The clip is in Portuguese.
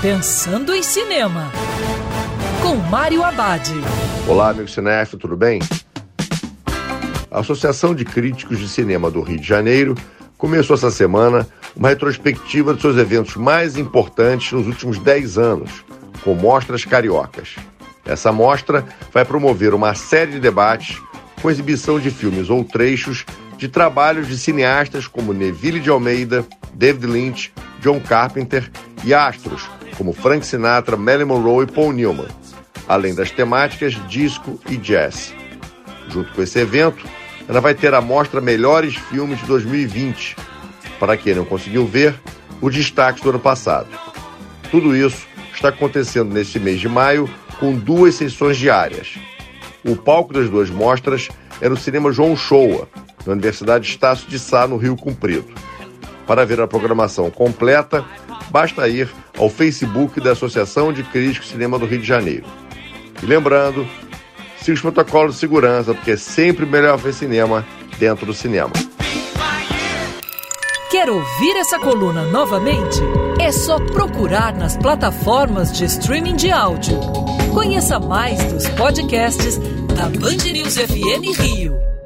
Pensando em Cinema, com Mário Abad. Olá, amigo cinéfilo, tudo bem? A Associação de Críticos de Cinema do Rio de Janeiro começou essa semana uma retrospectiva de seus eventos mais importantes nos últimos 10 anos, com mostras cariocas. Essa mostra vai promover uma série de debates com exibição de filmes ou trechos de trabalhos de cineastas como Neville de Almeida, David Lynch, John Carpenter e astros como Frank Sinatra, Marilyn Monroe e Paul Newman, além das temáticas disco e jazz. Junto com esse evento, ela vai ter a mostra Melhores Filmes de 2020. Para quem não conseguiu ver, o destaque do ano passado. Tudo isso está acontecendo neste mês de maio com duas sessões diárias. O palco das duas mostras era o Cinema João Shoa, na Universidade Estácio de Sá, no Rio Comprido. Para ver a programação completa, basta ir ao Facebook da Associação de Críticos Cinema do Rio de Janeiro. E lembrando, siga os protocolos de segurança, porque é sempre melhor ver cinema dentro do cinema. Quer ouvir essa coluna novamente? É só procurar nas plataformas de streaming de áudio. Conheça mais dos podcasts da Band News FM Rio.